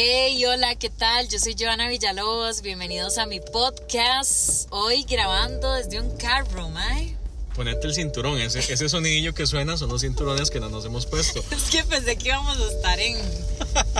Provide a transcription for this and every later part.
Hey, hola, ¿qué tal? Yo soy Joana Villalobos. Bienvenidos a mi podcast. Hoy grabando desde un carro, mae. Ponete el cinturón, ese, ese sonidillo que suena son los cinturones que no nos hemos puesto. Es que pensé que íbamos a estar en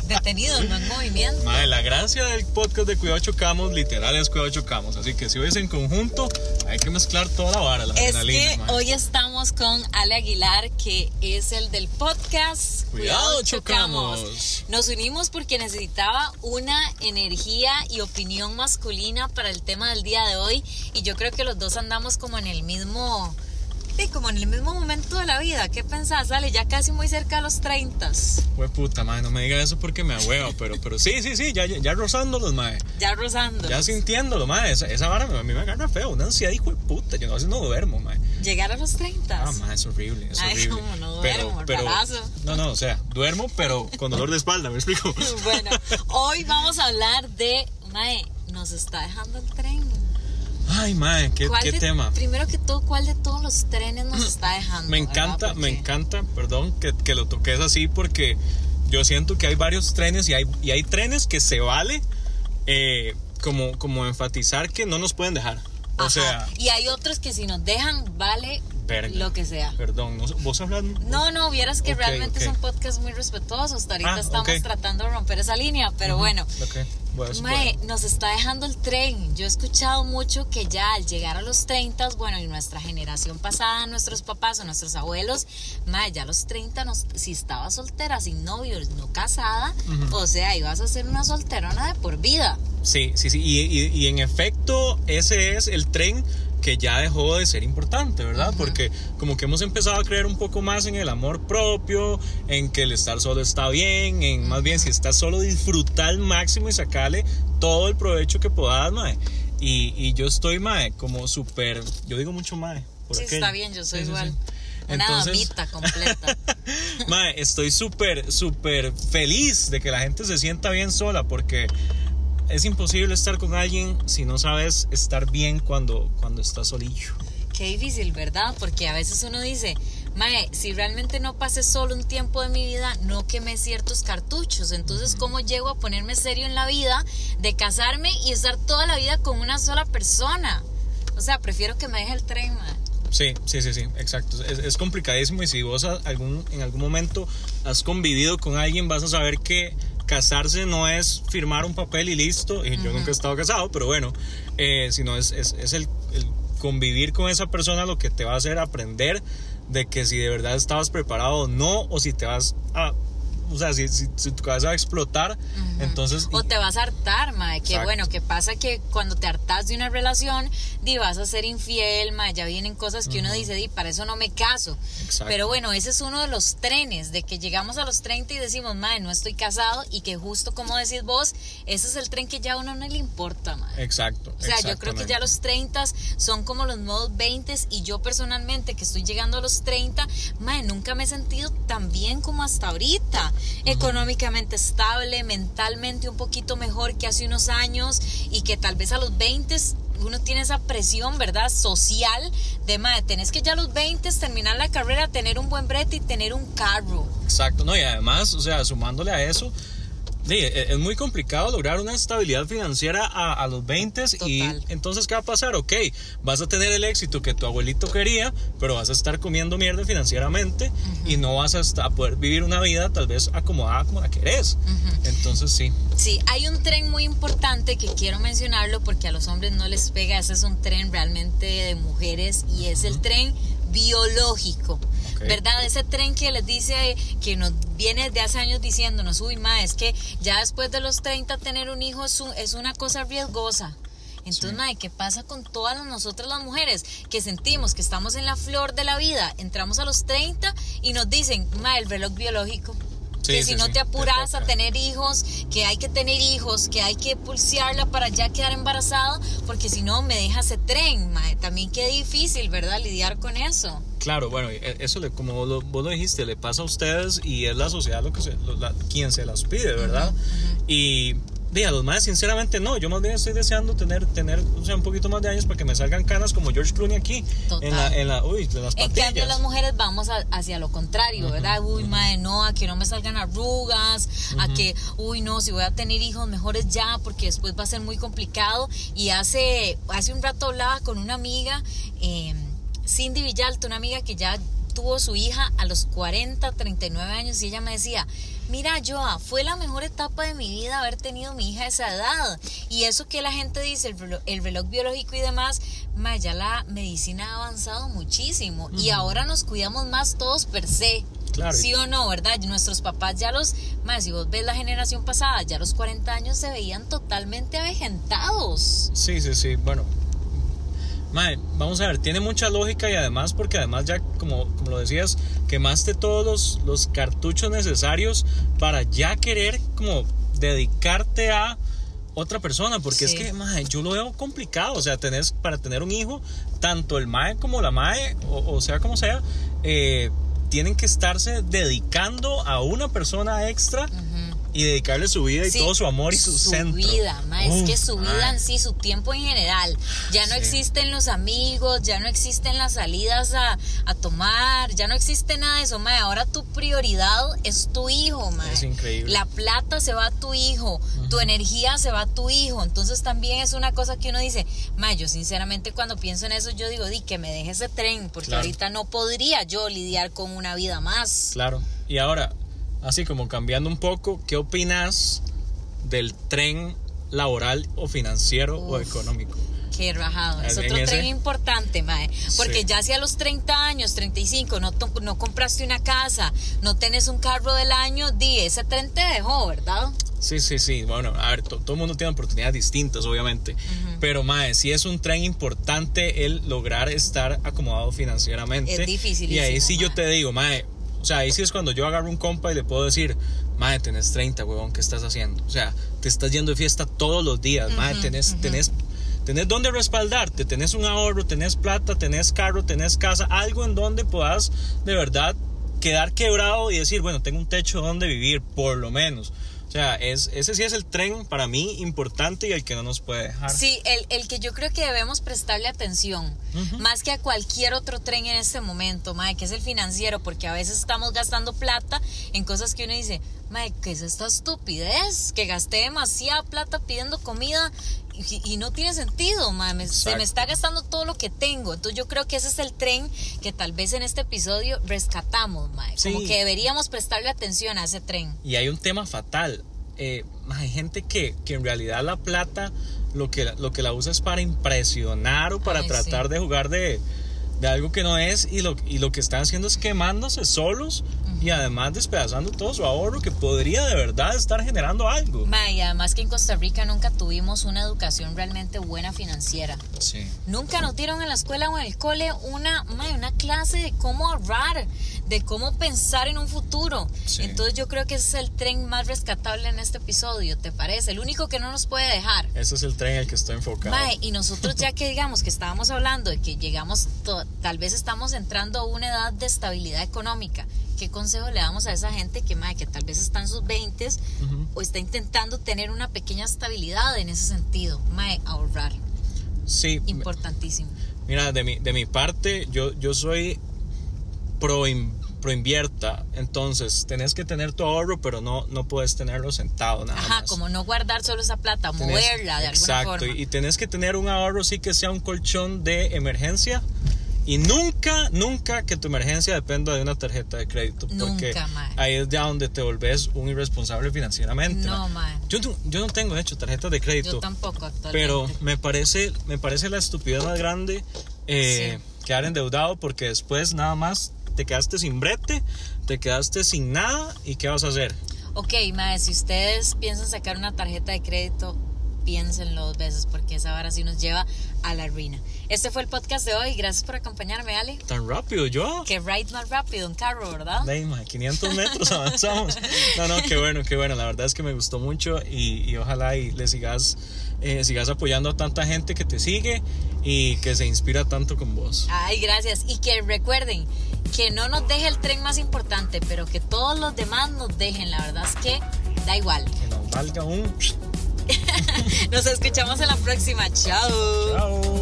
detenidos, no en movimiento. Madre, la gracia del podcast de Cuidado Chocamos, literal es Cuidado Chocamos. Así que si hoy es en conjunto, hay que mezclar toda la vara, la Es adrenalina, que hoy estamos con Ale Aguilar, que es el del podcast Cuidado, Chocamos. Nos unimos porque necesitaba una energía y opinión masculina para el tema del día de hoy. Y yo creo que los dos andamos como en el mismo. Como en el mismo momento de la vida. ¿Qué pensás? Ale, ya casi muy cerca a los 30. Fue puta, madre, no me diga eso porque me ahueva, pero, pero sí, sí, sí, ya, ya, rozándolos, madre. Ya rozando. Ya sintiéndolo, madre. Esa, esa vara a mí me agarra feo, una ansiedad, hijo de puta. Yo no, a veces no duermo, madre. Llegar a los 30. Ah, madre, es horrible, es Ay, horrible. no duermo, rarazo. No, no, o sea, duermo, pero con dolor de espalda, ¿me explico? Bueno, hoy vamos a hablar de. Mae, nos está dejando el tren. Ay, madre, qué, ¿Cuál qué de- tema. Primero que todo, ¿cuál de todos los trenes nos está dejando? Me encanta, me encanta, perdón, que, que lo toques así porque yo siento que hay varios trenes y hay, y hay trenes que se vale eh, como, como enfatizar que no nos pueden dejar. O Ajá. sea, Y hay otros que si nos dejan, vale verga. lo que sea. Perdón, ¿no- ¿vos hablas? No, no, vieras que Ok, realmente ok. es un podcast muy respetuoso. Hasta ahorita Ah, estamos ok. tratando de romper esa línea, pero bueno. Ok, bueno, eso Mae, nos está dejando el tren. Yo he escuchado mucho que ya al llegar a los 30, bueno, y nuestra generación pasada, nuestros papás o nuestros abuelos, mae, ya a los 30, nos- si estabas soltera, sin novio, no casada, o sea, ibas a ser una solterona de por vida. Sí, sí, sí. Y, y- y en efecto, ese es el tren que ya dejó de ser importante, ¿verdad? Porque como que hemos empezado a creer un poco más en el amor propio, en que el estar solo está bien, en más bien si estás solo disfrutar al máximo y sacarle todo el provecho que puedas, mae. Y, y yo estoy, mae, como súper, yo digo mucho mae. por Sí, aquello. está bien, yo soy Sí, igual. sí. Una Entonces- damita completa. Mae, estoy súper, súper feliz de que la gente se sienta bien sola porque es imposible estar con alguien si no sabes estar bien cuando, cuando estás solillo. Qué difícil, ¿verdad? Porque a veces uno dice, Mae, si realmente no pasé solo un tiempo de mi vida, no quemé ciertos cartuchos. Entonces, ¿cómo llego a ponerme serio en la vida de casarme y estar toda la vida con una sola persona? O sea, prefiero que me deje el tren, mae. Sí, sí, sí, sí, exacto. Es, es complicadísimo y si vos algún, en algún momento has convivido con alguien vas a saber que casarse no es firmar un papel y listo. Y yo nunca he estado casado, pero bueno, eh, sino es, es, es el, el convivir con esa persona lo que te va a hacer aprender de que si de verdad estabas preparado o no, o si te vas a... O sea, si, si, si tu cabeza va a explotar, entonces... O te vas a hartar, mae. Que Exacto. bueno, que pasa que cuando te hartas de una relación, di vas a ser infiel, mae. Ya vienen cosas que uno dice, di, para eso no me caso. Exacto. Pero bueno, ese es uno de los trenes, de que llegamos a los 30 y decimos, mae, no estoy casado. Y que justo como decís vos, ese es el tren que ya a uno no le importa, mae. Exacto. O sea, yo creo que ya los 30 son como los nuevos 20 y yo personalmente que estoy llegando a los 30, mae, nunca me he sentido tan bien como hasta ahorita. Económicamente estable, mentalmente un poquito mejor que hace unos años y que tal vez a los 20 uno tiene esa presión, ¿verdad? Social de, mae, tenés que ya a los 20 terminar la carrera, tener un buen brete y tener un carro. Exacto, no, y además, o sea, sumándole a eso, sí, e- es muy complicado lograr una estabilidad financiera a, a los 20 y entonces, ¿qué va a pasar? Ok, vas a tener el éxito que tu abuelito quería, pero vas a estar comiendo mierda financieramente y no vas a poder vivir una vida tal vez acomodada como la querés. Entonces, sí, Sí, hay un tren muy importante que quiero mencionarlo porque a los hombres no les pega, ese es un tren realmente de mujeres y es el tren biológico, ¿verdad? Ese tren que les dice, que nos viene de hace años diciéndonos, uy, ma, es que ya después de los 30 tener un hijo es, un- es una cosa riesgosa. Entonces, mae, ¿qué pasa con todas nosotras las mujeres que sentimos que estamos en la flor de la vida? Entramos a los 30 y nos dicen, mae, el reloj biológico. Sí, que sí, si no te apuras te a tener hijos, que hay que tener hijos, que hay que pulsearla para ya quedar embarazada, porque si no me deja ese tren, mae. También qué difícil, ¿verdad? Lidiar con eso. Claro, bueno, e- eso le, como vos lo, vos lo dijiste, le pasa a ustedes y es la sociedad lo que se, lo- la- quien se las pide, ¿verdad? Y de a los más sinceramente no, yo más bien estoy deseando tener, tener o sea, un poquito más de años para que me salgan canas como George Clooney aquí. Total. En, la, en, la, uy, en las En patillas. cambio, las mujeres vamos a- hacia lo contrario, ¿verdad? Uy, madre, no, a que no me salgan arrugas, a que, uy, no, si voy a tener hijos, mejores ya, porque después va a ser muy complicado. Y hace, hace un rato hablaba con una amiga, eh, Cindy Villalta, una amiga que ya tuvo su hija a los 40, 39 años, y ella me decía, mira, Joa, fue la mejor etapa de mi vida haber tenido mi hija a esa edad. Y eso que la gente dice, el reloj, el reloj biológico y demás, ma, ya la medicina ha avanzado muchísimo y ahora nos cuidamos más todos per se. Claro. Sí o no, ¿verdad? Nuestros papás ya los, más si vos ves la generación pasada, ya a los 40 años se veían totalmente avejentados. Sí, sí, sí. Bueno, mae, vamos a ver, tiene mucha lógica y además, porque además ya, como, como lo decías, quemaste todos los, los cartuchos necesarios para ya querer como dedicarte a otra persona, porque es que, mae, yo lo veo complicado, o sea, tenés, para tener un hijo, tanto el mae como la mae, o, o sea, como sea, eh, tienen que estarse dedicando a una persona extra y dedicarle su vida y todo su amor y su, centro. vida, ma, es que su vida en sí, su tiempo en general. Ya no Sí. existen los amigos, ya no existen las salidas a, a tomar, ya no existe nada de eso, ma. Ahora tu prioridad es tu hijo, ma. Es increíble. La plata se va a tu hijo, tu energía se va a tu hijo. Entonces también es una cosa que uno dice, ma, yo sinceramente cuando pienso en eso, yo digo, di que me deje ese tren, porque Claro. ahorita no podría yo lidiar con una vida más. Claro. Y ahora, así como cambiando un poco, ¿qué opinas del tren laboral o financiero o Uf. económico? Qué rajado. Es otro ese- tren importante, mae. Porque Sí. ya si a los 30 años, 35, no, no compraste una casa, no tenés un carro del año, di, ese tren te dejó, ¿verdad? Sí, sí, sí. Bueno, a ver, to- todo el mundo tiene oportunidades distintas, obviamente. Pero, mae, sí es un tren importante el lograr estar acomodado financieramente. Es dificilísimo, Y ahí sí yo mae. te digo, mae, o sea, ahí sí es cuando yo agarro un compa y le puedo decir, mae, tenés 30, huevón, ¿qué estás haciendo? O sea, te estás yendo de fiesta todos los días, mae, tenés, tenés, tenés dónde respaldarte, tenés un ahorro, tenés plata, tenés carro, tenés casa, algo en donde puedas de verdad quedar quebrado y decir, bueno, tengo un techo donde vivir, por lo menos. O sea, es, ese sí es el tren para mí importante y el que no nos puede dejar. Sí, el, el que yo creo que debemos prestarle atención, más que a cualquier otro tren en este momento, mae, que es el financiero, porque a veces estamos gastando plata en cosas que uno dice, mae, ¿qué es esta estupidez? Que gasté demasiada plata pidiendo comida y, y no tiene sentido, mae, me- se me está gastando todo lo que tengo. Entonces yo creo que ese es el tren que tal vez en este episodio rescatamos, mae, como Sí. que deberíamos prestarle atención a ese tren. Y hay un tema fatal. Eh, hay gente que, que en realidad la plata lo que, lo que la usa es para impresionar o para Ay, tratar sí. de jugar de, de algo que no es y lo, y lo que están haciendo es quemándose solos y además despedazando todo su ahorro que podría de verdad estar generando algo. Mae, y además que en Costa Rica nunca tuvimos una educación realmente buena financiera. Sí. Nunca nos dieron en la escuela o en el cole una, mae, una clase de cómo ahorrar, de cómo pensar en un futuro. Sí. Entonces yo creo que ese es el tren más rescatable en este episodio, ¿te parece? El único que no nos puede dejar. Ese es el tren en el que estoy enfocado. Mae, y nosotros ya que digamos que estábamos hablando de que llegamos, tal vez estamos entrando a una edad de estabilidad económica. ¿Qué consejo le damos a esa gente que, mae, que tal vez está en sus 20 o está intentando tener una pequeña estabilidad en ese sentido? Mae, ahorrar, Sí, importantísimo. Mira, de mi, de mi parte, yo, yo soy pro, in- pro invierta. Entonces, tenés que tener tu ahorro, pero no, no puedes tenerlo sentado nada Ajá, más. como no guardar solo esa plata, Tenés- moverla de alguna exacto, forma. y tenés que tener un ahorro sí que sea un colchón de emergencia. Y nunca, nunca que tu emergencia dependa de una tarjeta de crédito. Porque Nunca, ahí es ya donde te volvés un irresponsable financieramente. No, mae. Yo, no- yo no tengo, de hecho, tarjetas de crédito. Yo tampoco actualmente. Pero me parece, me parece la estupidez más grande eh, quedar endeudado porque después nada más te quedaste sin brete, te quedaste sin nada y ¿qué vas a hacer? Ok, mae, si ustedes piensan sacar una tarjeta de crédito, piénsenlo dos veces porque esa vara sí nos lleva a la ruina. Este fue el podcast de hoy. Gracias por acompañarme, Ale. Tan rápido yo. Que ride más rápido en carro, ¿verdad? Dey, mae, 500 metros avanzamos. No, no, qué bueno, qué bueno. La verdad es que me gustó mucho y, y ojalá y le sigas, eh, sigas apoyando a tanta gente que te sigue y que se inspira tanto con vos. Ay, gracias. Y que recuerden que no nos deje el tren más importante, pero que todos los demás nos dejen. La verdad es que da igual. Que nos valga un Nos escuchamos en la próxima. Chao. Chao.